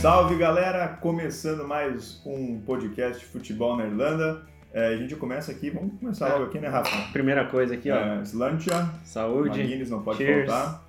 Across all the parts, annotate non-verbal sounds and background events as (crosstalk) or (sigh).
Salve galera! Começando mais um podcast de futebol na Irlanda. É, a gente começa aqui, vamos começar logo aqui, né, Rafa? Primeira coisa aqui, ó. É, Slantia, Saúde. Guinness não pode Cheers. faltar.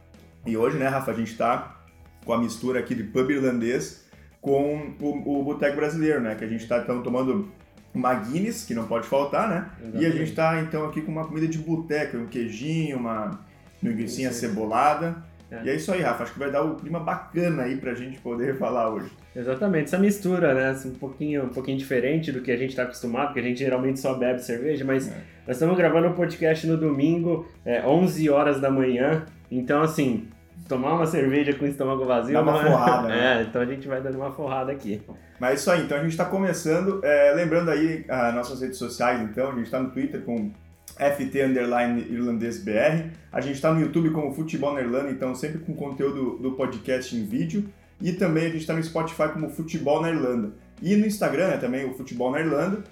E hoje, né, Rafa, a gente tá com a mistura aqui de pub irlandês com o, o boteco brasileiro, né? Que a gente tá então tomando uma Guinness, que não pode faltar, né? E a Exatamente. gente tá então aqui com uma comida de boteco, um queijinho, uma linguiça cebolada. É. E é isso aí, Rafa. Acho que vai dar um clima bacana aí pra gente poder falar hoje. Exatamente, essa mistura, né? assim, Um pouquinho, um pouquinho diferente do que a gente tá acostumado, porque a gente geralmente só bebe cerveja, mas É. nós estamos gravando o podcast no domingo, é, 11 horas da manhã. Então, assim, tomar uma cerveja com o estômago vazio. Dá uma não é- forrada, né? (laughs) É, então a gente vai dando uma forrada aqui. Mas é isso aí, então a gente está começando. é, lembrando aí as nossas redes sociais, então, a gente está no Twitter com FT Underline Irlandês BR. A gente está no YouTube como Futebol na Irlanda, então sempre com conteúdo do podcast em vídeo. E também a gente está no Spotify como Futebol na Irlanda. E no Instagram né, também, o Futebol na Irlanda.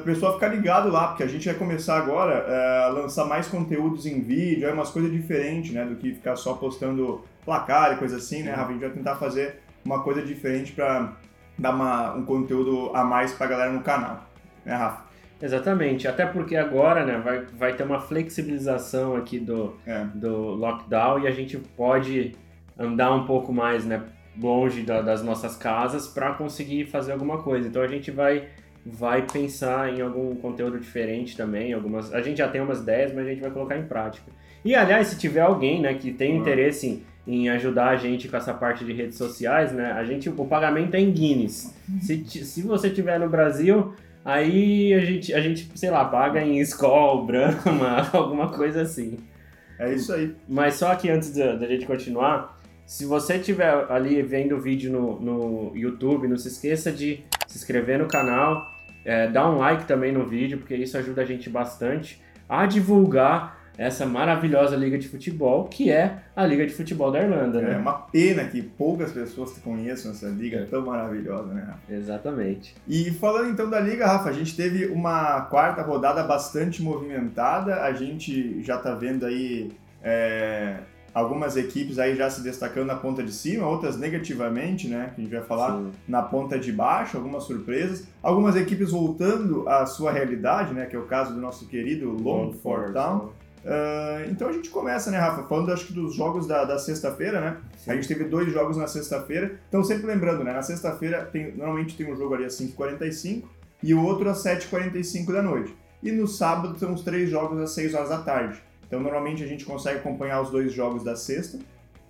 O pessoal ficar ligado lá, porque a gente vai começar agora é, a lançar mais conteúdos em vídeo, é umas coisas diferentes, né? Do que ficar só postando placar e coisa assim, né, Rafa? A gente vai tentar fazer uma coisa diferente para dar uma- um conteúdo a mais pra galera no canal. Né, Rafa? Exatamente, até porque agora, né, vai, vai ter uma flexibilização aqui do, É. do lockdown e a gente pode andar um pouco mais, né, longe da- das nossas casas para conseguir fazer alguma coisa. Então a gente vai vai pensar em algum conteúdo diferente também, algumas, a gente já tem umas ideias, mas a gente vai colocar em prática. E aliás, se tiver alguém, né, que tem Ah. interesse em, em ajudar a gente com essa parte de redes sociais, né, a gente o pagamento é em Guinness. Se, ti- se você tiver no Brasil, aí a gente, a gente, sei lá, paga em Skol, (laughs) Brahma, alguma coisa assim. É isso aí. Mas só que antes da, da gente continuar, se você estiver ali vendo o vídeo no, no YouTube, não se esqueça de se inscrever no canal, é, dar um like também no vídeo, porque isso ajuda a gente bastante a divulgar essa maravilhosa liga de futebol, que é a Liga de Futebol da Irlanda, É né? uma pena que poucas pessoas conheçam essa liga tão maravilhosa, né? Exatamente. E falando então da liga, Rafa, a gente teve uma quarta rodada bastante movimentada. A gente já tá vendo aí é, algumas equipes aí já se destacando na ponta de cima, outras negativamente, né? Que a gente vai falar Sim. na ponta de baixo, algumas surpresas, algumas equipes voltando à sua realidade, né, que é o caso do nosso querido Longford Town. Ah, então a gente começa, né, Rafa, falando acho que dos jogos da, da sexta-feira, né? A gente teve dois jogos na sexta-feira. Então sempre lembrando, né, na sexta-feira tem- normalmente tem um jogo ali às 5h45 e o outro às 7h45 da noite. E no sábado são os três jogos às 6 horas da tarde. Então normalmente a gente consegue acompanhar os dois jogos da sexta.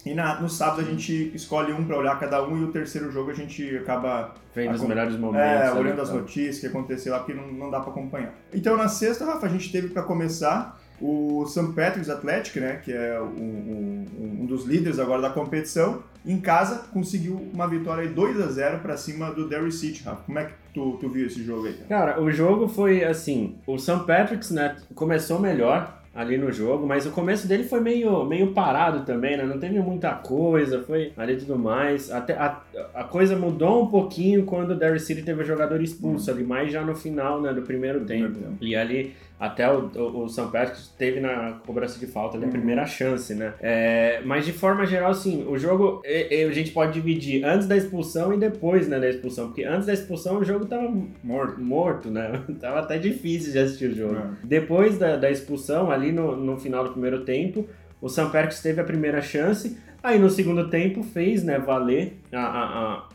E na- no sábado a gente escolhe um para olhar cada um e o terceiro jogo a gente acaba Vem dos Acom- melhores momentos. é, ali, olhando as então. notícias que aconteceu lá, porque não, não dá para acompanhar. Então na sexta, Rafa, a gente teve para começar o St. Patrick's Athletic, né, que é um, um- um dos líderes agora da competição, em casa conseguiu uma vitória aí 2 a 0 para cima do Derry City, Rafa. Como é que tu, tu viu esse jogo aí? cara? Cara, o jogo foi assim, o St. Patrick's, né, começou melhor ali no jogo, mas o começo dele foi meio, meio parado também, né? Não teve muita coisa, foi ali tudo mais. Até a, a coisa mudou um pouquinho quando o Derry City teve o jogador expulso ali, mais já no final, né, do primeiro tempo. tempo. E ali até o, o, o St. Patrick's teve na cobrança de falta ali a Uhum. primeira chance, né? É, mas de forma geral, sim, o jogo e- e a gente pode dividir antes da expulsão e depois, né, da expulsão, porque antes da expulsão o jogo tava Morto. morto, né? (laughs) Tava até difícil de assistir o jogo. É. Depois da, da expulsão, ali no, no final do primeiro tempo, o St. Patrick's teve a primeira chance, aí no segundo tempo fez né, valer a,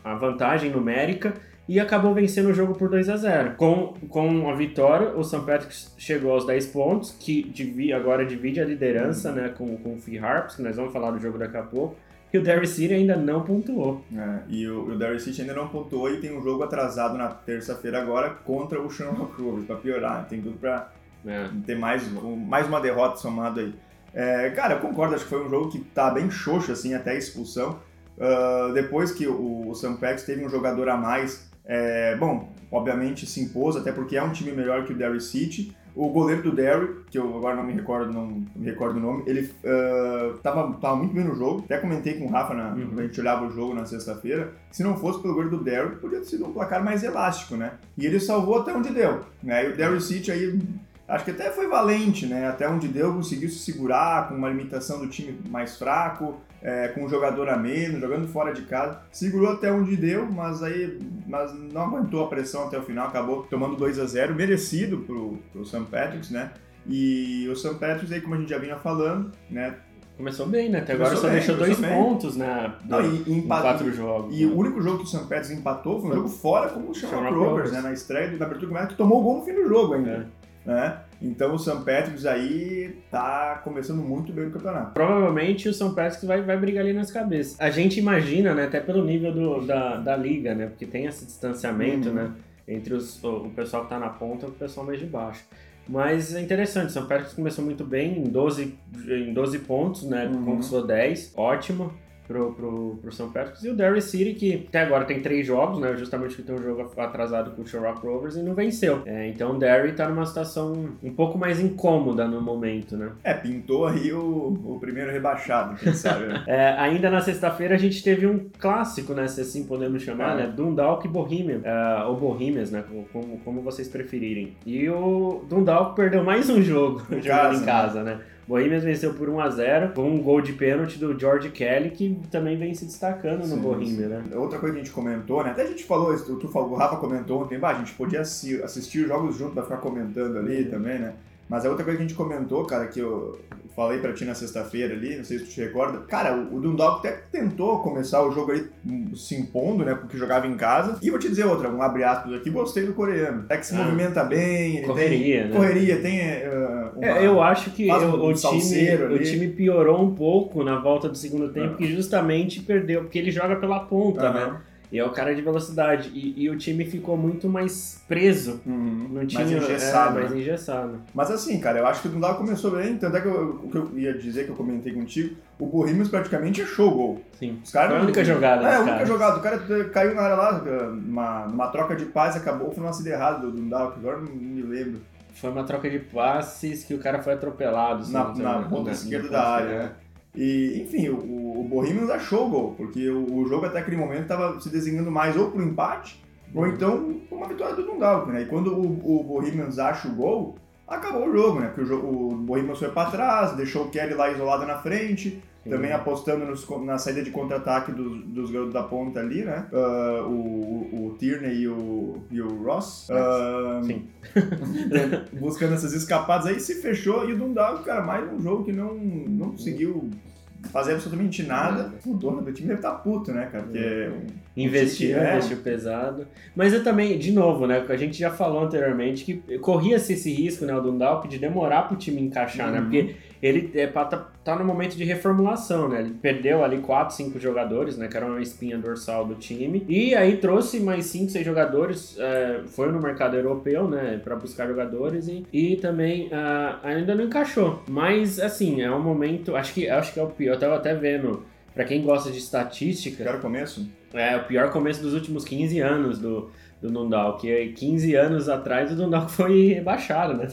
a- a vantagem numérica e acabou vencendo o jogo por 2 a 0 Com, com a vitória, o St. Patrick's chegou aos 10 pontos, que divi, agora divide a liderança né, com, com o Free Harps, que nós vamos falar do jogo daqui a pouco, e o Derry City ainda não pontuou. É, e o, o Derry City ainda não pontuou e tem um jogo atrasado na terça-feira agora contra o Shamrock Rovers, para piorar. Tem tudo para né? ter mais, mais uma derrota somada aí. É, cara, eu concordo, acho que foi um jogo que tá bem xoxo, assim, até a expulsão. Ah, depois que o, o. Patrick's teve um jogador a mais, é, bom, obviamente se impôs, até porque é um time melhor que o Derry City. O goleiro do Derry, que eu agora não me recordo, não, não me recordo o nome, ele ah, tava, tava muito bem no jogo. Até comentei com o Rafa na, Uhum. quando a gente olhava o jogo na sexta-feira. Se não fosse pelo goleiro do Derry, podia ter sido um placar mais elástico, né? E ele salvou até onde deu. Né? E o Derry City aí acho que até foi valente, né? Até onde deu, conseguiu se segurar com uma limitação do time mais fraco, é, com um jogador a menos, jogando fora de casa. Segurou até onde deu, mas aí mas não aguentou a pressão até o final, acabou tomando 2 a 0 merecido pro, pro St. Patrick's, né? E o St. Patrick's aí, como a gente já vinha falando, né? Começou bem, né? Até agora só bem, deixou dois bem. pontos né, Não, e, em quatro jogos. E né? o único jogo que o St. Patrick's empatou foi um jogo fora com o Shamrock Rovers, né? Na estreia da abertura do campeonato, que tomou o gol no fim do jogo ainda. É. Né? Então o St. Patrick's aí tá começando muito bem o campeonato. Provavelmente o St. Patrick's vai, vai brigar ali nas cabeças. A gente imagina, né, até pelo nível do, da, da liga, né, porque tem esse distanciamento, uhum. né, entre os, o, o pessoal que tá na ponta e o pessoal mais de baixo. Mas é interessante, São Patrick's começou muito bem, em 12, em 12 pontos, né, uhum. conquistou 10, ótimo pro, pro, pro São Patrick's. E o Derry City, que até agora tem três jogos, né? Justamente que tem um jogo atrasado com o Sherlock Rovers e não venceu. É, então o Derry tá numa situação um pouco mais incômoda no momento, né? É, pintou aí o, o primeiro rebaixado, quem sabe, né? (laughs) é, ainda na sexta-feira a gente teve um clássico, né? Se assim podemos chamar, é. né? Dundalk e Bohemian. Uh, ou Bohemians, né? Como, como vocês preferirem. E o Dundalk perdeu mais um jogo (laughs) jogando em casa, né? né? Bohemians venceu por 1 a 0 com um gol de pênalti do George Kelly, que também vem se destacando no Bohemian, né? Outra coisa que a gente comentou, né? Até a gente falou, tu falou, o Rafa comentou ontem, a gente podia assistir os jogos junto pra ficar comentando ali uhum. também, né? Mas a outra coisa que a gente comentou, cara, que eu falei pra ti na sexta-feira ali, não sei se tu te recorda. Cara, o Dundalk até tentou começar o jogo ali hum, se impondo, né? Porque jogava em casa. E vou te dizer outra, um abre aspas aqui, gostei do coreano. Até que se ah, movimenta bem, ele correria, tem. Né? Correria, tem. Uh, uma, é, eu acho que eu, um o, time, o time piorou um pouco na volta do segundo tempo, ah. que justamente perdeu, porque ele joga pela ponta, né? E é o cara de velocidade. E, e o time ficou muito mais preso. Uhum. Não tinha, mais engessado. É, mais né? engessado. Mas assim, cara, eu acho que o Dundalk começou bem. Tanto é que eu, o que eu ia dizer, que eu comentei contigo, o Bohemians praticamente achou o gol. Sim. Os cara, Foi a única jogada. É, a única caras. jogada. O cara caiu na área lá, numa, numa troca de paz, acabou. Foi uma lance errado do Dundalk, agora não me lembro. Foi uma troca de passes que o cara foi atropelado. Na, na, na ponta esquerda da área, né? E, enfim, o, o Bohemians achou o gol, porque o, o jogo até aquele momento estava se desenhando mais ou para empate, ou uhum. então uma vitória do Dundalk, né? E quando o, o Bohemians acha o gol, acabou o jogo, né? Porque o, o Bohemians foi para trás, deixou o Kelly lá isolado na frente, Sim. também apostando nos, na saída de contra-ataque dos, dos garotos da ponta ali, né? Uh, o, o, Tierney e o, e o Ross. Uh, Sim. (laughs) buscando essas escapadas aí, se fechou e o Dundalk, cara, mais um jogo que não, não conseguiu fazer absolutamente nada. O dono do time deve estar tá puto, né, cara? Porque é investiu, é. investiu pesado. Mas eu também, de novo, né? A gente já falou anteriormente que corria-se esse risco, né, o Dundalk, de demorar pro time encaixar, né? uhum. né? Porque ele é, tá, tá no momento de reformulação, né? Ele perdeu ali 4, 5 jogadores, né? Que era uma espinha dorsal do time. E aí trouxe mais 5, 6 jogadores, é, foi no mercado europeu, né? Pra buscar jogadores e, e também uh, ainda não encaixou. Mas, assim, é um momento, acho que, acho que é o pior. Eu tava até vendo, pra quem gosta de estatística... Pior começo? É, o pior começo dos últimos 15 anos do do Dundalk. que 15 anos atrás o Dundalk (laughs) foi rebaixado, né?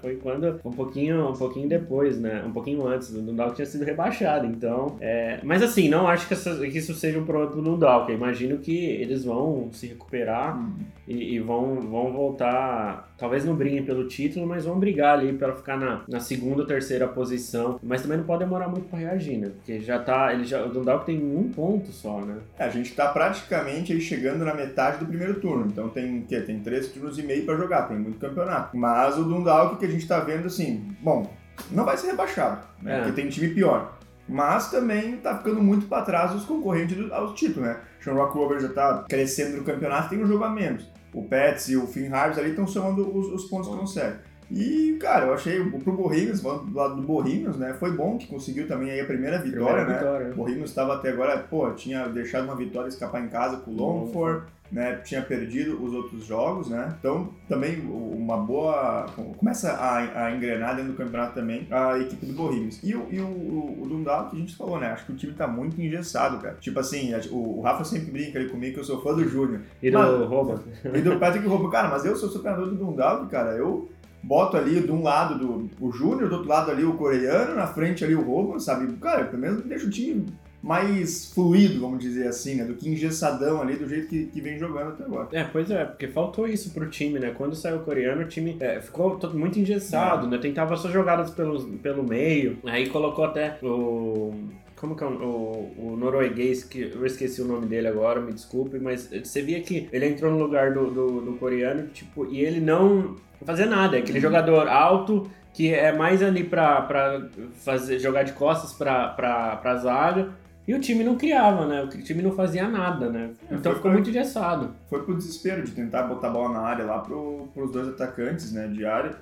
Foi quando um pouquinho, um pouquinho depois, né? Um pouquinho antes, o Dundalk tinha sido rebaixado. Então, é... mas assim, não acho que, isso seja um problema pro Dundalk. Eu imagino que eles vão se recuperar uhum. E, e, vão, vão voltar. Talvez não briguem pelo título, mas vão brigar ali para ficar na, na segunda ou terceira posição. Mas também não pode demorar muito para reagir, né? Porque já tá, ele já, o Dundalk tem um ponto só, né? É, a gente tá praticamente aí chegando na metade do primeiro turno. Então tem que tem três turnos e meio para jogar, tem muito campeonato. Mas o Dundalk que a gente tá vendo assim, bom, não vai ser rebaixado, né? É. Porque tem time pior. Mas também tá ficando muito para trás os concorrentes do, ao título, né? O Shamrock Rovers já tá crescendo no campeonato, tem um jogo a menos. O Pets e o Finn Harvest ali estão somando os, os pontos que conseguem. E, cara, eu achei pro Bohemians, do lado do Bohemians, né? Foi bom que conseguiu também aí a primeira vitória, primeira né? Vitória. O Bohemians estava até agora, pô, tinha deixado uma vitória escapar em casa com o Longford né, tinha perdido os outros jogos, né? Então, também uma boa. Começa a, a engrenar dentro do campeonato também a equipe do Bohemians. E, o, e o, o, o Dundalk, que a gente falou, né? Acho que o time tá muito engessado, cara. Tipo assim, o, o Rafa sempre brinca ali comigo que eu sou fã do Júnior. E do Rouba. E do Patrick Rouba. Cara, mas eu sou treinador do Dundalk, cara. Eu boto ali de um lado do, o Júnior, do outro lado ali o coreano, na frente ali o Rouba, sabe? Cara, pelo menos deixa o time mais fluido, vamos dizer assim, né? Do que engessadão ali, do jeito que, que vem jogando até agora. É, pois é, porque faltou isso pro time, né? Quando saiu o coreano, o time é, ficou todo muito engessado, é. né? Tentava só jogadas pelo, pelo meio, aí colocou até o como que é o, o, o, norueguês, que eu esqueci o nome dele agora, me desculpe, mas você via que ele entrou no lugar do, do, do coreano, tipo, e ele não fazia nada, é aquele uhum. jogador alto que é mais ali pra, pra fazer, jogar de costas pra, pra, pra zaga, e o time não criava, né? O time não fazia nada, né? É, então ficou muito engessado. Foi pro desespero de tentar botar a bola na área lá pro, pros dois atacantes, né? De área.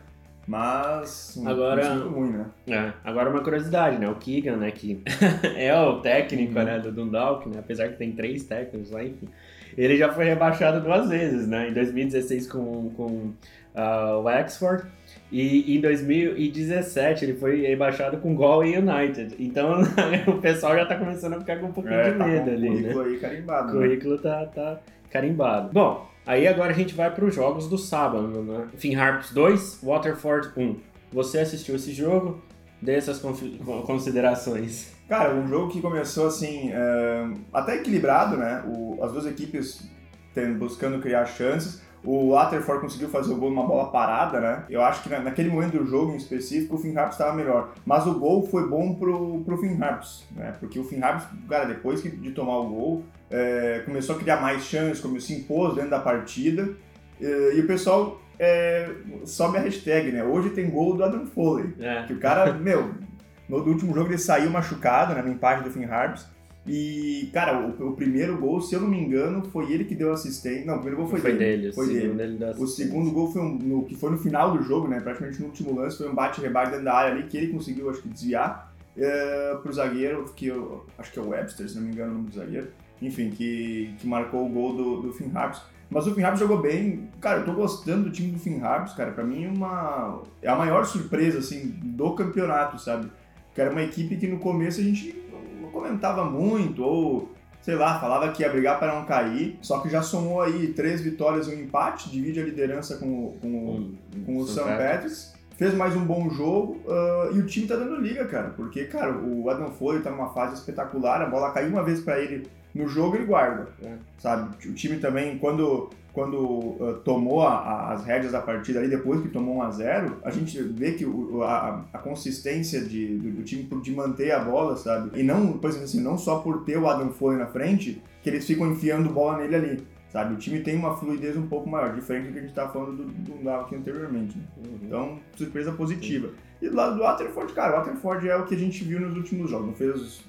Mas agora, muito ruim, né? É, agora uma curiosidade, né? O Keegan, né? Que (laughs) é o técnico uhum. né, do Dundalk, né? Apesar que tem três técnicos lá, enfim. Ele já foi rebaixado duas vezes, né? Em 2016 com, com uh, o Wexford e em 2017 ele foi rebaixado com Galway United. Então (laughs) o pessoal já tá começando a ficar com um pouquinho é, de tá medo tá ali, né? O currículo aí carimbado. O currículo né? tá, tá carimbado. Bom, Aí agora a gente vai para os jogos do sábado, né? Finn Harps 2, Waterford 1. Você assistiu esse jogo? Dê essas considerações. Cara, um jogo que começou assim, é, até equilibrado, né? O, as duas equipes tendo, buscando criar chances. O Waterford conseguiu fazer o gol numa bola parada, né? Eu acho que naquele momento do jogo em específico o Finn Harps estava melhor. Mas o gol foi bom pro, pro Finn Harps, né? Porque o Finn Harps, cara, depois de tomar o gol, é, começou a criar mais chances, começou a se impor dentro da partida. E, e o pessoal é, sobe a hashtag, né? Hoje tem gol do Adam Foley. É. Que o cara, (laughs) meu, no último jogo ele saiu machucado, né? No empate do Finn Harps. E, cara, o, o, primeiro gol, se eu não me engano, foi ele que deu assistência. Não, o primeiro gol foi, foi dele. dele. Foi dele. O segundo gol foi um, no, que foi no final do jogo, né? Praticamente no último lance, foi um bate-rebate dentro da área ali que ele conseguiu, acho que, desviar é, pro zagueiro, que eu acho que é o Webster, se não me engano, o nome do zagueiro. Enfim, que, que marcou o gol do, do Finn Harps. Mas o Finn Harps jogou bem. Cara, eu tô gostando do time do Finn Harps, cara. Pra mim, é uma, é a maior surpresa, assim, do campeonato, sabe? Que era uma equipe que no começo a gente comentava muito, ou sei lá, falava que ia brigar para não cair, só que já somou aí três vitórias e um empate, divide a liderança com, com, hum, com o St. Patrick's, fez mais um bom jogo uh, e o time tá dando liga, cara, porque, cara, o Adam Foley tá numa fase espetacular, a bola caiu uma vez para ele no jogo, ele guarda, é. sabe? O time também, quando quando uh, tomou a, a, as rédeas da partida ali, depois que tomou 1 a 0 a gente vê que o, a, a, consistência de, do, do, time de manter a bola, sabe? E não, por exemplo assim, não só por ter o Adam Foley na frente, que eles ficam enfiando bola nele ali. Sabe, o time tem uma fluidez um pouco maior, diferente do que a gente estava falando do, do aqui anteriormente. Né? Uhum. Então, surpresa positiva. Uhum. E do lado do Waterford, cara, o Waterford é o que a gente viu nos últimos jogos, não fez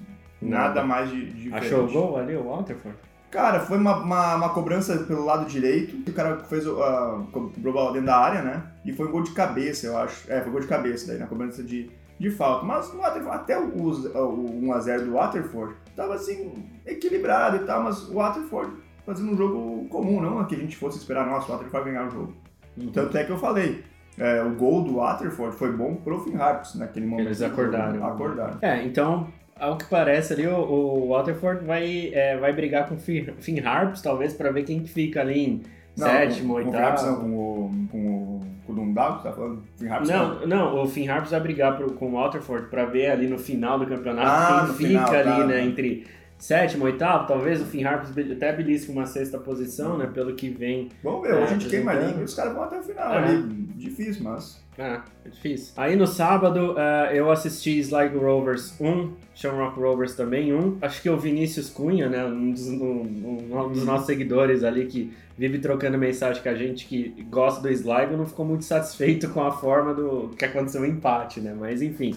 nada, nada mais de, de diferente. Achou o gol ali, o Waterford? Cara, foi uma, uma, uma, cobrança pelo lado direito, o cara fez o uh, cobrou dentro da área, né? E foi um gol de cabeça, eu acho. É, foi um gol de cabeça daí, na cobrança de, de falta. Mas no Waterford, até o, o 1x0 do Waterford tava assim, equilibrado e tal, mas o Waterford fazendo um jogo comum, não que a gente fosse esperar, nossa, o Waterford vai ganhar o jogo. Uhum. Tanto é que eu falei, é, o gol do Waterford foi bom pro Finn Harps naquele momento. Eles acordaram. Acordaram. É, então ao que parece ali, o, o Waterford vai, é, vai brigar com o Finn Harps, talvez, para ver quem fica ali em não, sétimo, oitavo. Com o Harps não, com o, com o, Dundalk, tá falando? Finn Harps não, não, não, o Finn Harps vai brigar pro, com o Waterford para ver ali no final do campeonato ah, quem fica final, ali, tá, né, entre sétimo, oitavo, talvez o Finn Harps até belisque uma sexta posição, né, pelo que vem. Vamos ver, é, a gente queima a língua e os caras vão até o final é. ali, difícil, mas... É, é difícil. Aí no sábado uh, eu assisti Sligo Rovers 1, Shamrock Rovers também 1. Acho que o Vinícius Cunha, né, um dos, um, um dos nossos seguidores ali que vive trocando mensagem com a gente que gosta do Sligo, não ficou muito satisfeito com a forma do que aconteceu o empate, né? Mas enfim.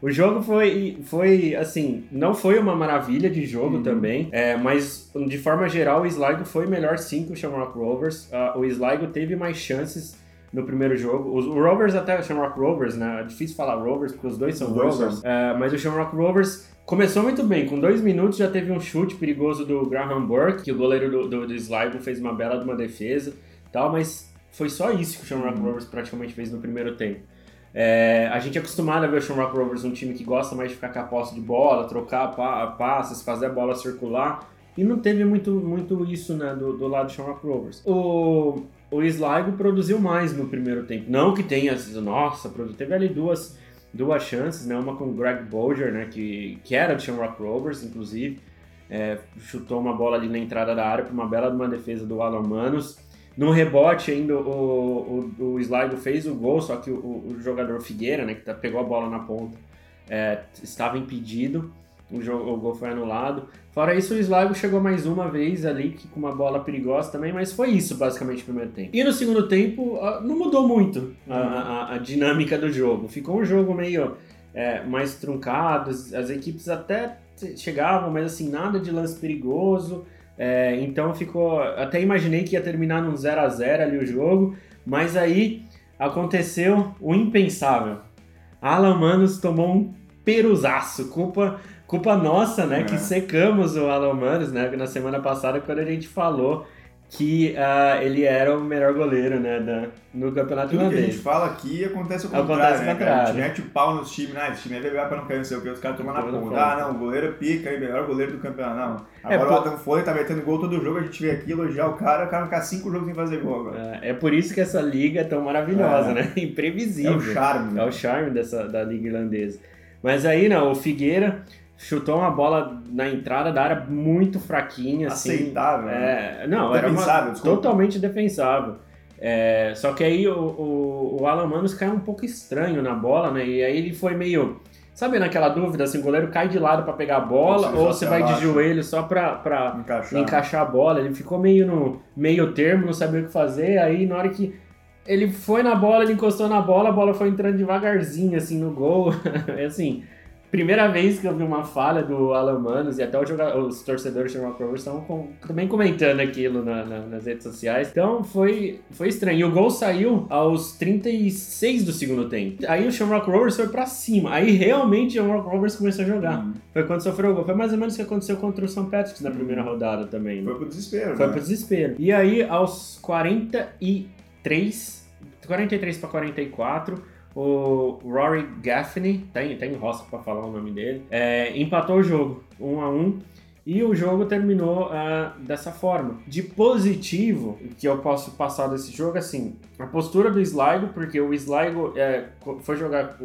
O jogo foi, foi, assim, não foi uma maravilha de jogo uhum. também, é, mas de forma geral o Sligo foi melhor sim que o Shamrock Rovers. Uh, o Sligo teve mais chances no primeiro jogo. Os, o Rovers até o Shamrock Rovers, né? É difícil falar Rovers porque os dois são os Rovers. É, mas o Shamrock Rovers começou muito bem. Com dois minutos já teve um chute perigoso do Graham Burke, que o goleiro do, do, do Sligo fez uma bela de uma defesa tal, mas foi só isso que o Shamrock uhum. Rovers praticamente fez no primeiro tempo. É, a gente é acostumado a ver o Shamrock Rovers um time que gosta mais de ficar com a posse de bola, trocar pa passes, fazer a bola circular. E não teve muito, muito isso né, do, do lado do Shamrock Rovers. O, o Sligo produziu mais no primeiro tempo. Não que tenha, nossa, teve ali duas duas chances, né? Uma com o Greg Bolger, né? Que, que era do Shamrock Rovers, inclusive. É, chutou uma bola ali na entrada da área para uma bela uma defesa do Alan Manos. No rebote ainda o, o, o Sligo fez o gol, só que o, o jogador Figueira, né, que tá, pegou a bola na ponta, é, estava impedido. O, jogo, o gol foi anulado. Fora isso, o Sligo chegou mais uma vez ali, que, com uma bola perigosa também, mas foi isso basicamente no primeiro tempo. E no segundo tempo, não mudou muito a, a, a dinâmica do jogo. Ficou um jogo meio é, mais truncado, as equipes até chegavam, mas assim, nada de lance perigoso. É, então ficou. Até imaginei que ia terminar num 0 a 0 ali o jogo, mas aí aconteceu o impensável. Alan Manos tomou um peruzaço, culpa, culpa nossa, né? É. Que secamos o Alan Manos, né? Na semana passada, quando a gente falou que uh, ele era o melhor goleiro, né, da, no campeonato Tudo irlandês. que a gente fala aqui acontece ao contrário, acontece né, contrário. A gente mete o pau nos times, ah, esse time é legal pra não cair, não sei o que, os caras tomam na ponta. Ah, não, o goleiro pica, aí, melhor goleiro do campeonato. Não, é, agora é, o Adam Foley tá metendo gol todo jogo, a gente vem aqui elogiar o cara, o cara ficar cinco jogos sem fazer gol agora. É, é por isso que essa liga é tão maravilhosa, é. né, (laughs) imprevisível. É o charme. É o charme dessa, da liga irlandesa. Mas aí, não, o Figueira chutou uma bola na entrada da área muito fraquinha. Assim. Aceitável. Assim, é, não, era uma, totalmente defensável. É, só que aí o, o, o Alan Manos caiu um pouco estranho na bola, né? E aí ele foi meio. Sabe naquela dúvida, assim, o goleiro cai de lado para pegar a bola ou você vai de joelho só pra, pra encaixar. encaixar a bola? Ele ficou meio no meio termo, não sabia o que fazer. Aí na hora que ele foi na bola, ele encostou na bola, a bola foi entrando devagarzinho, assim, no gol. (laughs) assim, primeira vez que eu vi uma falha do Alan Manos e até os torcedores do Shamrock Rovers estão com, também comentando aquilo na, na, nas redes sociais. Então foi, foi estranho. E o gol saiu aos 36 do segundo tempo. Aí o Shamrock Rovers foi pra cima. Aí realmente o Shamrock Rovers começou a jogar. Uhum. Foi quando sofreu o gol. Foi mais ou menos o que aconteceu contra o St. Patrick's na primeira uhum. rodada também. Né? Foi pro desespero. Foi né? pro desespero. E aí aos 43, 43 para 44 o Rory Gaffney, tem, tem rosca para falar o nome dele, é, empatou o jogo, 1 um a 1 um, e o jogo terminou uh, dessa forma. De positivo, que eu posso passar desse jogo, assim, a postura do Sligo, porque o Sligo é, foi jogar,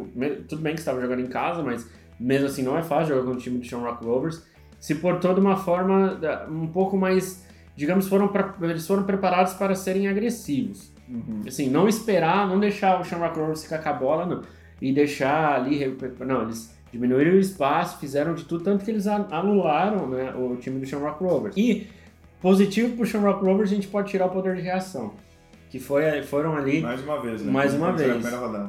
tudo bem que estava jogando em casa, mas mesmo assim não é fácil jogar com o time do Shamrock Rovers, se portou de uma forma um pouco mais, digamos, foram pra, eles foram preparados para serem agressivos. Uhum. Assim, não esperar, não deixar o Shamrock Rovers ficar com a bola, não. E deixar ali. Não, eles diminuíram o espaço, fizeram de tudo, tanto que eles anularam né, o time do Shamrock Rovers. E positivo pro Shamrock Rovers, a gente pode tirar o poder de reação. Que foi, foram ali. Mais uma vez, né? Mais uma vez.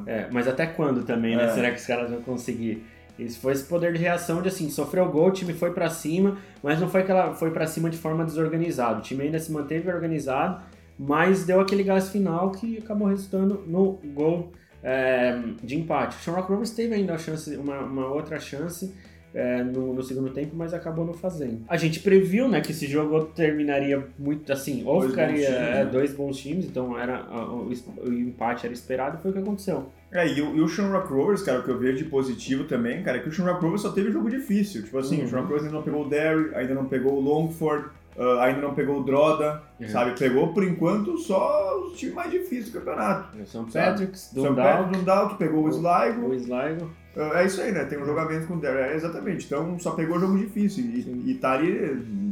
É, mas até quando também, né? É. Será que os caras vão conseguir? Isso foi esse poder de reação de assim, sofreu gol, o time foi para cima, mas não foi que ela foi para cima de forma desorganizada. O time ainda se manteve organizado mas deu aquele gás final que acabou resultando no gol é, de empate. O Shamrock Rovers teve ainda chance, uma, uma outra chance é, no, no, segundo tempo, mas acabou não fazendo. A gente previu né, que esse jogo terminaria muito assim, ou dois ficaria bons times, é, né? dois bons times, então era, o, o, empate era esperado e foi o que aconteceu. É, e o, e o Shamrock Rovers, cara, o que eu vejo de positivo também, cara, é que o Shamrock Rovers só teve jogo difícil. Tipo assim, uhum. o Shamrock Rovers ainda não pegou o Derry, ainda não pegou o Longford, Uh, ainda não pegou o Droda, uhum. sabe? Pegou, por enquanto, só os times mais difíceis do campeonato. É São Patrick's, Dundalk. Dundalk, pegou o Sligo. O Sligo. Uh, é isso aí, né? Tem um jogamento com o Derry. É, exatamente. Então, só pegou jogo difícil. E, e tá ali...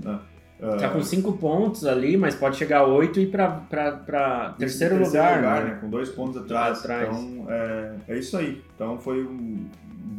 Uh, tá com cinco pontos ali, mas pode chegar a oito e ir pra terceiro, terceiro lugar, lugar né? né? Com dois pontos atrás. atrás. Então, é, é isso aí. Então, foi um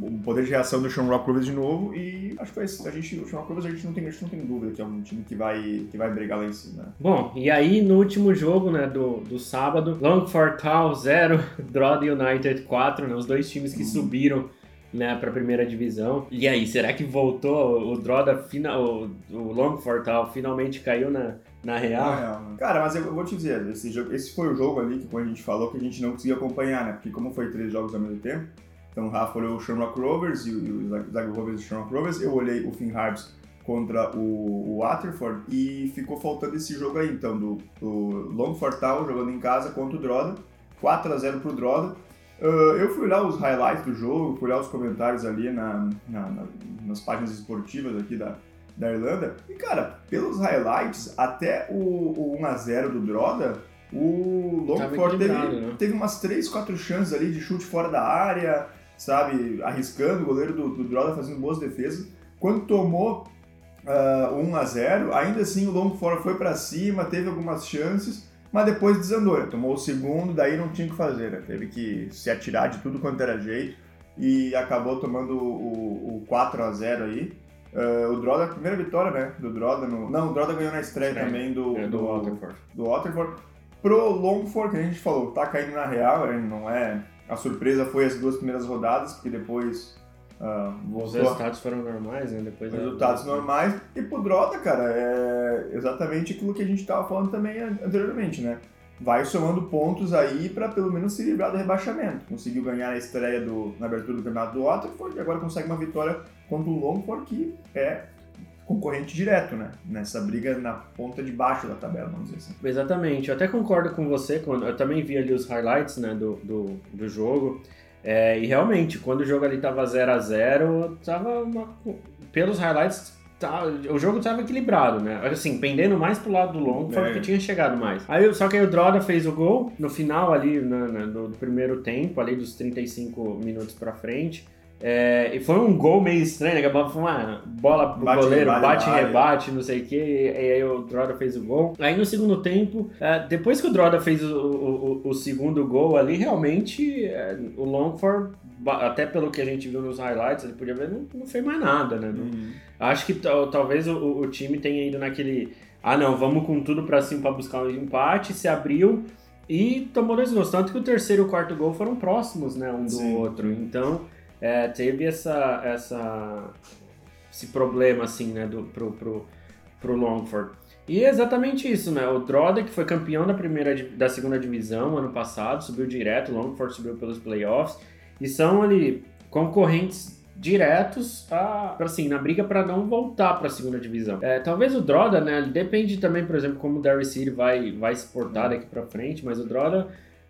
o poder de reação do Shamrock Rovers de novo e acho que a gente, o Shamrock Rovers a gente não tem, a gente não tem dúvida que é um time que vai, que vai brigar lá em cima. Né? Bom, e aí no último jogo né, do, do sábado, Longford Town 0, (laughs) Drogheda United 4, né, os dois times que uhum. subiram né, para a primeira divisão. E aí, será que voltou o Droda final, o, o Longford Town finalmente caiu na na real? Na real né? Cara, mas eu vou te dizer, esse, jogo, esse foi o jogo ali que quando a gente falou que a gente não conseguia acompanhar, né? Porque como foi três jogos ao mesmo tempo, então o Rafa olhou o Shamrock Rovers e o Zag Rovers e o Shamrock Rovers. Eu olhei o Finn Harps contra o, o Waterford e ficou faltando esse jogo aí, então, do, do Longford Town jogando em casa contra o Droda. 4 a 0 pro Droda. Uh, eu fui olhar os highlights do jogo, fui olhar os comentários ali na, na, na, nas páginas esportivas aqui da, da Irlanda. E, cara, pelos highlights, até o, o 1x0 do Droda, o Longford teve, né? teve umas 3, 4 chances ali de chute fora da área, sabe, arriscando, o goleiro do, do Droda fazendo boas defesas. Quando tomou uh, 1 a 0 ainda assim o Longford foi para cima, teve algumas chances, mas depois desandou. Né? Tomou o segundo, daí não tinha o que fazer, né? teve que se atirar de tudo quanto era jeito e acabou tomando o, o 4 a 0 aí. Uh, o Droda, a primeira vitória, né? Do Droda no. Não, o Droda ganhou na estreia, estreia. também do, é, do, do Waterford. Do Waterford. Pro Longford, que a gente falou, tá caindo na real, não é. A surpresa foi as duas primeiras rodadas, porque depois. Uh, Os resultados foram normais, né? Depois resultados normais. E pro Droda, cara, é exatamente aquilo que a gente tava falando também anteriormente, né? vai somando pontos aí para pelo menos se livrar do rebaixamento. Conseguiu ganhar a estreia do, na abertura do campeonato do Waterford e agora consegue uma vitória contra o Longford, que é concorrente direto, né? Nessa briga na ponta de baixo da tabela, vamos dizer assim. Exatamente. Eu até concordo com você, quando eu também vi ali os highlights né, do, do, do jogo. É, e realmente, quando o jogo ali tava 0 a 0 tava uma, pelos highlights tá, o jogo estava equilibrado, né? Assim, pendendo mais pro lado do longo, foi é. que tinha chegado mais. Aí, só que aí o Droda fez o gol no final ali, na, na, no primeiro tempo, ali dos 35 minutos pra frente. É, e foi um gol meio estranho, né? Foi uma bola pro bate, goleiro, rebate, bate e rebate, não sei o que, e, aí o Droda fez o gol. Aí no segundo tempo, é, depois que o Droda fez o, o, o, o segundo gol ali, realmente é, o Longford até pelo que a gente viu nos highlights, ele podia ver, não, não fez mais nada, né? Uhum. Acho que talvez o, o, time tenha ido naquele. Ah, não, vamos com tudo para cima para buscar um empate, se abriu e tomou dois gols. Tanto que o terceiro e o quarto gol foram próximos, né? Um do Sim. outro. Então, é, teve essa, essa, esse problema, assim, né? Do, pro, pro, pro Longford. E é exatamente isso, né? O Droda, que foi campeão da primeira da segunda divisão ano passado, subiu direto, o Longford subiu pelos playoffs. E são ali concorrentes diretos a, assim, na briga para não voltar para a segunda divisão. É, talvez o Droda, né, depende também, por exemplo, como o Derry City vai, vai se portar daqui para frente, mas o Droda,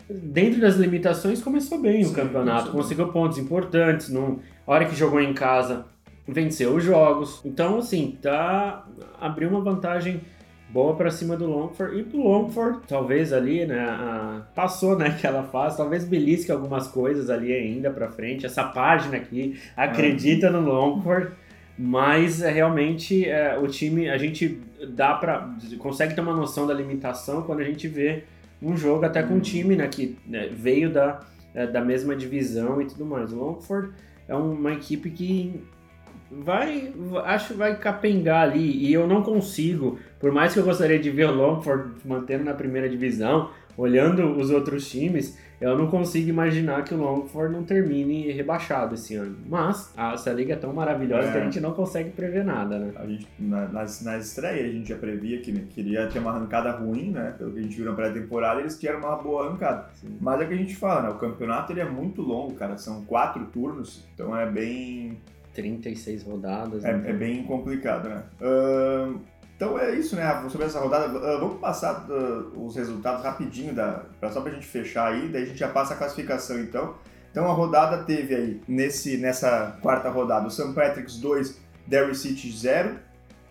dentro das limitações, começou bem Sim, o campeonato, conseguiu pontos importantes, num, a hora que jogou em casa, venceu os jogos. Então, assim, tá abriu uma vantagem boa para cima do Longford. E pro Longford, talvez ali, né, a, passou né, aquela fase, talvez belisque algumas coisas ali ainda para frente. Essa página aqui acredita no Longford, mas é, realmente é, o time, a gente dá para consegue ter uma noção da limitação quando a gente vê um jogo até com um time né, que né, veio da, é, da mesma divisão e tudo mais. O Longford é uma equipe que vai, acho que vai capengar ali. E eu não consigo, por mais que eu gostaria de ver o Longford mantendo na primeira divisão, olhando os outros times, eu não consigo imaginar que o Longford não termine rebaixado esse ano. Mas a, essa liga é tão maravilhosa é. que a gente não consegue prever nada, né? A gente, na, nas, nas estreias a gente já previa que né, queria ter uma arrancada ruim, né? Pelo que a gente viu na pré-temporada, eles tiveram uma boa arrancada. Sim. Mas é o que a gente fala, né? O campeonato ele é muito longo, cara. São quatro turnos, então é bem 36 rodadas. É, né? é bem complicado, né? Uh, então é isso, né? Sobre essa rodada, uh, vamos passar uh, os resultados rapidinho, da, só pra gente fechar aí, daí a gente já passa a classificação então. Então a rodada teve aí, nesse, nessa quarta rodada, o St. Patrick's 2, Derry City 0.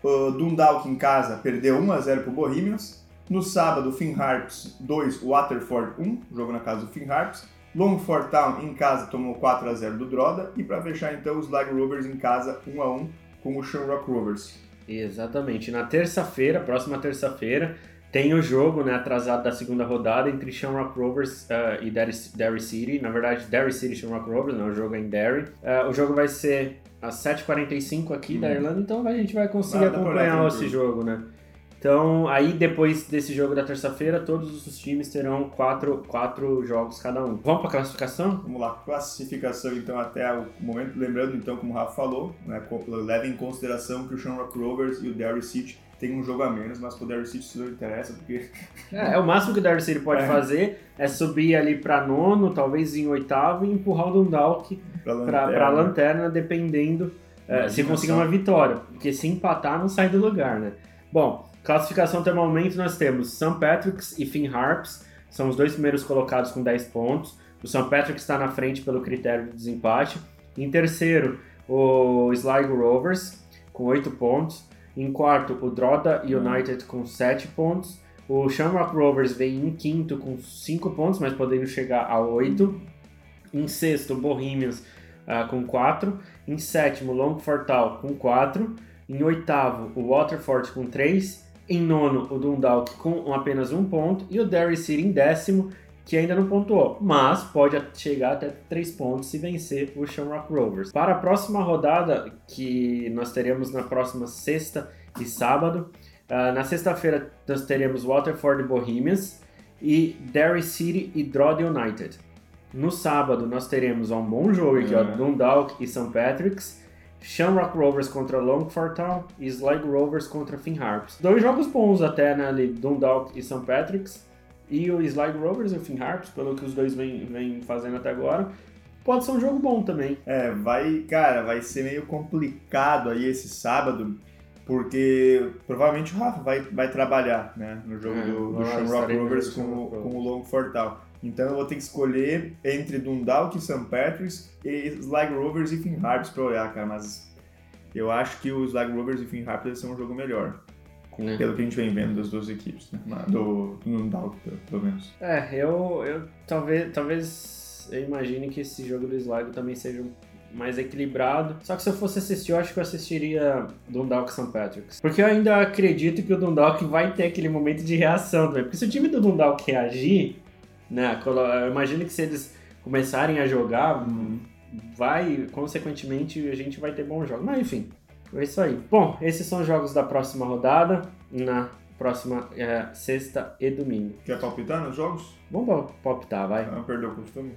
Uh, Dundalk em casa perdeu 1x0 pro Bohemians. No sábado, Finn Harps 2, Waterford 1, jogo na casa do Finn Harps. Longford Town em casa tomou 4 a 0 do Droda e para fechar então os Sligo Rovers em casa 1 a 1 com o Shamrock Rovers. Exatamente. Na terça-feira, próxima terça-feira, tem o jogo né, atrasado da segunda rodada entre Shamrock Rovers uh, e Derry, City. Na verdade, Derry City e Shamrock Rovers, não, o jogo é em Derry. Uh, o jogo vai ser às 7h45 aqui hum. da Irlanda, então a gente vai conseguir acompanhar esse jogo, né? Então, aí depois desse jogo da terça-feira, todos os times terão quatro, quatro jogos cada um. Vamos para a classificação? Vamos lá, classificação então até o momento. Lembrando então, como o Rafa falou, né, leve em consideração que o Shamrock Rovers e o Derry City tem um jogo a menos, mas pro Derry City isso não interessa, porque... (laughs) É, é, o máximo que o Derry City pode é. fazer é subir ali para nono, talvez em oitavo, e empurrar o Dundalk para lanterna. lanterna, dependendo é, se conseguir uma vitória. Porque se empatar, não sai do lugar, né? Bom, Classificação até o momento nós temos St. Patrick's e Finn Harps, são os dois primeiros colocados com 10 pontos. O St. Patrick's está na frente pelo critério de desempate. Em terceiro, o Sligo Rovers, com 8 pontos. Em quarto, o Droda United com 7 pontos. O Shamrock Rovers vem em quinto com 5 pontos, mas podendo chegar a 8. Em sexto, o Bohemians uh, com 4. Em sétimo, Longford Town com 4. Em oitavo, o Waterford com 3. Em nono, o Dundalk com apenas um ponto. E o Derry City em décimo, que ainda não pontuou, mas pode chegar até 3 pontos se vencer o Shamrock Rovers. Para a próxima rodada, que nós teremos na próxima sexta e sábado, uh, na sexta-feira nós teremos Waterford Bohemians e Derry City e Drogheda United. No sábado nós teremos um bom jogo aqui, uhum. ó, Dundalk e St. Patrick's, Shamrock Rovers contra Longford Town e Sligo Rovers contra Finn Harps. Dois jogos bons até, né, ali, Dundalk e St. Patrick's. E o Slide Rovers e o Finn Harps, pelo que os dois vêm, vêm fazendo até agora, pode ser um jogo bom também. É, vai, cara, vai ser meio complicado aí esse sábado, porque provavelmente o Rafa vai, vai trabalhar, né, no jogo é, do, do Shamrock Rovers com, o, com o Long Fortal. Então eu vou ter que escolher entre Dundalk e St. Patrick's e Slag Rovers e Finn Harps pra olhar, cara, mas eu acho que o Slag Rovers e Finn Harps são um jogo melhor. Né? Pelo que a gente vem vendo das duas equipes, né? do, do Dalk, pelo menos. É, eu, eu talvez, talvez eu imagine que esse jogo do Sligo também seja mais equilibrado. Só que se eu fosse assistir, eu acho que eu assistiria Dundalk St. Patrick's. Porque eu ainda acredito que o Dundalk vai ter aquele momento de reação também. Porque se o time do Dundalk reagir, né? Eu imagino que se eles começarem a jogar, vai, consequentemente, a gente vai ter bons jogos. Mas enfim, é isso aí. Bom, esses são os jogos da próxima rodada, na próxima é, sexta e domingo. Quer palpitar nos jogos? Vamos palpitar, vai. Não perdeu o costume.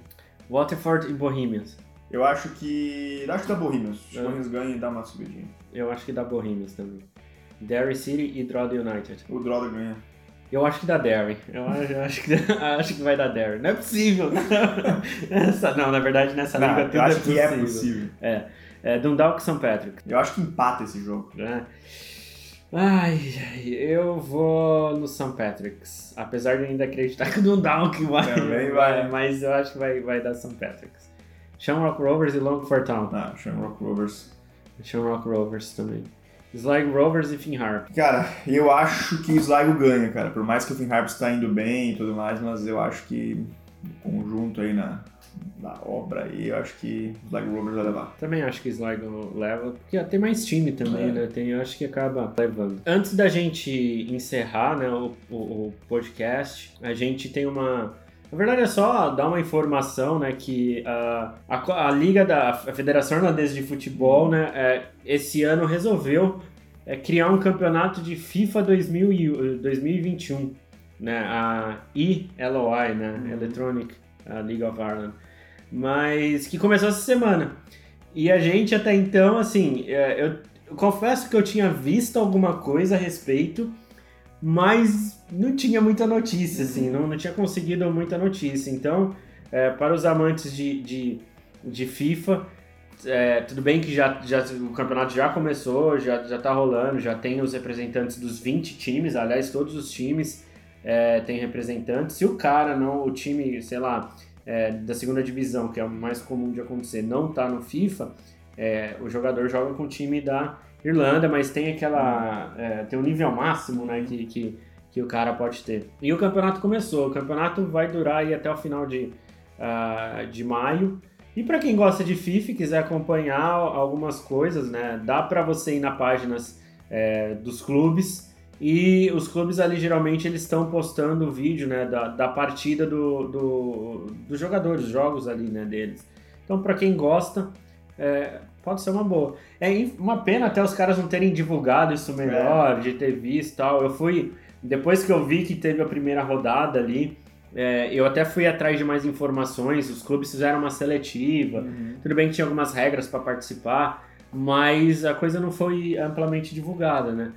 Waterford e Bohemians. Eu acho que. Acho que dá Bohemians. Os é. Bohemians ganham e dá uma subidinha. Eu acho que dá Bohemians também. Derry City e Drogheda United. O Drogheda ganha. Eu acho que dá Derry. Eu acho, eu acho, que, (laughs) acho que vai dar Derry. Não é possível. (laughs) Essa, não, na verdade, nessa não, liga tudo eu acho é que é possível. É. É Dundalk St. Patrick. Eu acho que empata esse jogo. É. Ai, eu vou no St. Patrick's. Apesar de ainda acreditar (laughs) que o Dundalk vai, Também vai. Mas eu acho que vai, vai dar St. Patrick's. Shamrock Rovers e Longford Town. Ah, Shamrock Rovers. Shamrock Rovers também. Sligo Rovers e Finn. Cara, eu acho que o Sligo ganha, cara. Por mais que o Finn Harp está indo bem e tudo mais, mas eu acho que o conjunto aí na, da obra aí, eu acho que o Sligo Rovers vai levar. Também acho que o Sligo leva, porque tem mais time também, é. né? Tem, eu acho que acaba levando. Antes da gente encerrar né, o, o, o podcast, a gente tem uma. Na verdade é só dar uma informação, né, que uh, a, a Liga da a Federação Irlandesa de Futebol, né, é, esse ano resolveu é, criar um campeonato de FIFA 2000, 2021, né, a ELOI, né, uhum. Electronic League of Ireland mas que começou essa semana. E a gente até então, assim, é, eu confesso que eu tinha visto alguma coisa a respeito, mas não tinha muita notícia, assim, não, não tinha conseguido muita notícia. Então, é, para os amantes de, de, de FIFA, é, tudo bem que já, já, o campeonato já começou, já, já tá rolando, já tem os representantes dos 20 times, aliás, todos os times é, têm representantes. Se o cara não, o time, sei lá, é, da segunda divisão, que é o mais comum de acontecer, não está no FIFA, é, o jogador joga com o time da Irlanda, mas tem aquela. É, tem um nível máximo né, que, que, que, o cara pode ter. E o campeonato começou. O campeonato vai durar aí até o final de, uh, de maio. E para quem gosta de FIFA e quiser acompanhar algumas coisas, né, dá para você ir na páginas é, dos clubes e os clubes ali geralmente eles estão postando o vídeo né, da, da partida do, do, dos jogadores, jogos ali né, deles. Então, para quem gosta, é, pode ser uma boa. É uma pena até os caras não terem divulgado isso melhor, é. de ter visto tal. Eu fui, depois que eu vi que teve a primeira rodada ali, é, eu até fui atrás de mais informações. Os clubes fizeram uma seletiva. Uhum. Tudo bem que tinha algumas regras para participar, mas a coisa não foi amplamente divulgada, né?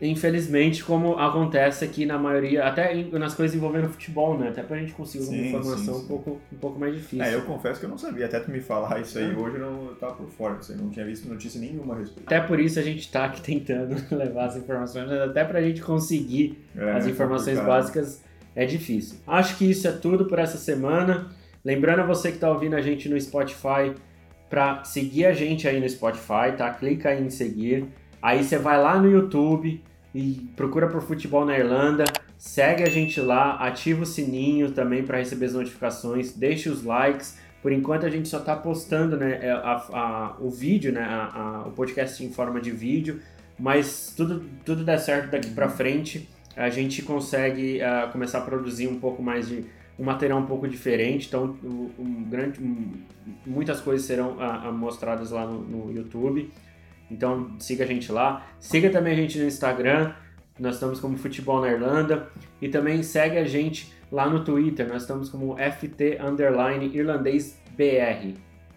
Infelizmente, como acontece aqui na maioria, até nas coisas envolvendo futebol, né? Até pra gente conseguir sim, uma informação sim, sim. Um, pouco, um pouco mais difícil. É, eu confesso que eu não sabia, até tu me falar isso aí, é. hoje eu não tava por fora, eu não tinha visto notícia nenhuma a respeito. Até por isso a gente tá aqui tentando (laughs) levar as informações, até pra gente conseguir é, as informações básicas é difícil. Acho que isso é tudo por essa semana. Lembrando a você que tá ouvindo a gente no Spotify, para seguir a gente aí no Spotify, tá? Clica aí em seguir. Aí você vai lá no YouTube, e procura por Futebol na Irlanda, segue a gente lá, ativa o sininho também para receber as notificações, deixe os likes, Por enquanto a gente só está postando né, é, a, a, o vídeo, né, a, o podcast em forma de vídeo, mas tudo, tudo der certo daqui para frente, a gente consegue uh, começar a produzir um pouco mais de um material um pouco diferente, então um, um grande, um, muitas coisas serão uh, mostradas lá no, no YouTube. Então siga a gente lá, siga também a gente no Instagram, nós estamos como Futebol na Irlanda e também segue a gente lá no Twitter, nós estamos como FT Underline Irlandês BR.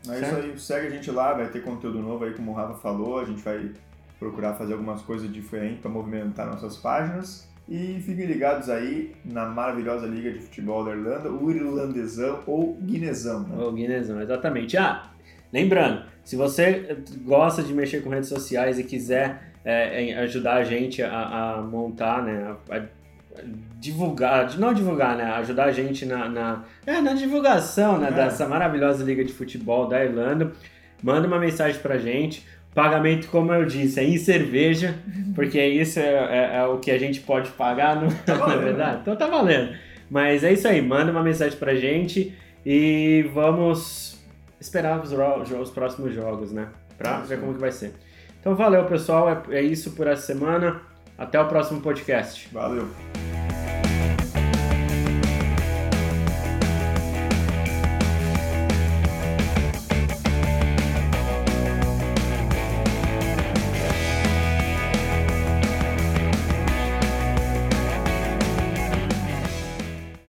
É isso aí, segue a gente lá, vai ter conteúdo novo aí, como o Rafa falou, a gente vai procurar fazer algumas coisas diferentes para movimentar nossas páginas. E fiquem ligados aí na maravilhosa Liga de Futebol da Irlanda, o Irlandesão ou Guinesão, né? O Guinesão, exatamente. Ah, lembrando, se você gosta de mexer com redes sociais e quiser é, ajudar a gente a, a montar, né, a, a divulgar, não divulgar, né? Ajudar a gente na, na, é, na divulgação né, é. dessa maravilhosa liga de futebol da Irlanda. Manda uma mensagem pra gente. Pagamento, como eu disse, é em cerveja, (laughs) porque isso é, é, é o que a gente pode pagar, não, tá (laughs) valendo, é verdade? Então tá valendo. Mas é isso aí, manda uma mensagem pra gente e vamos esperar os, os próximos jogos, né? Pra ver como que vai ser. Então valeu, pessoal. É, é isso por essa semana. Até o próximo podcast. Valeu.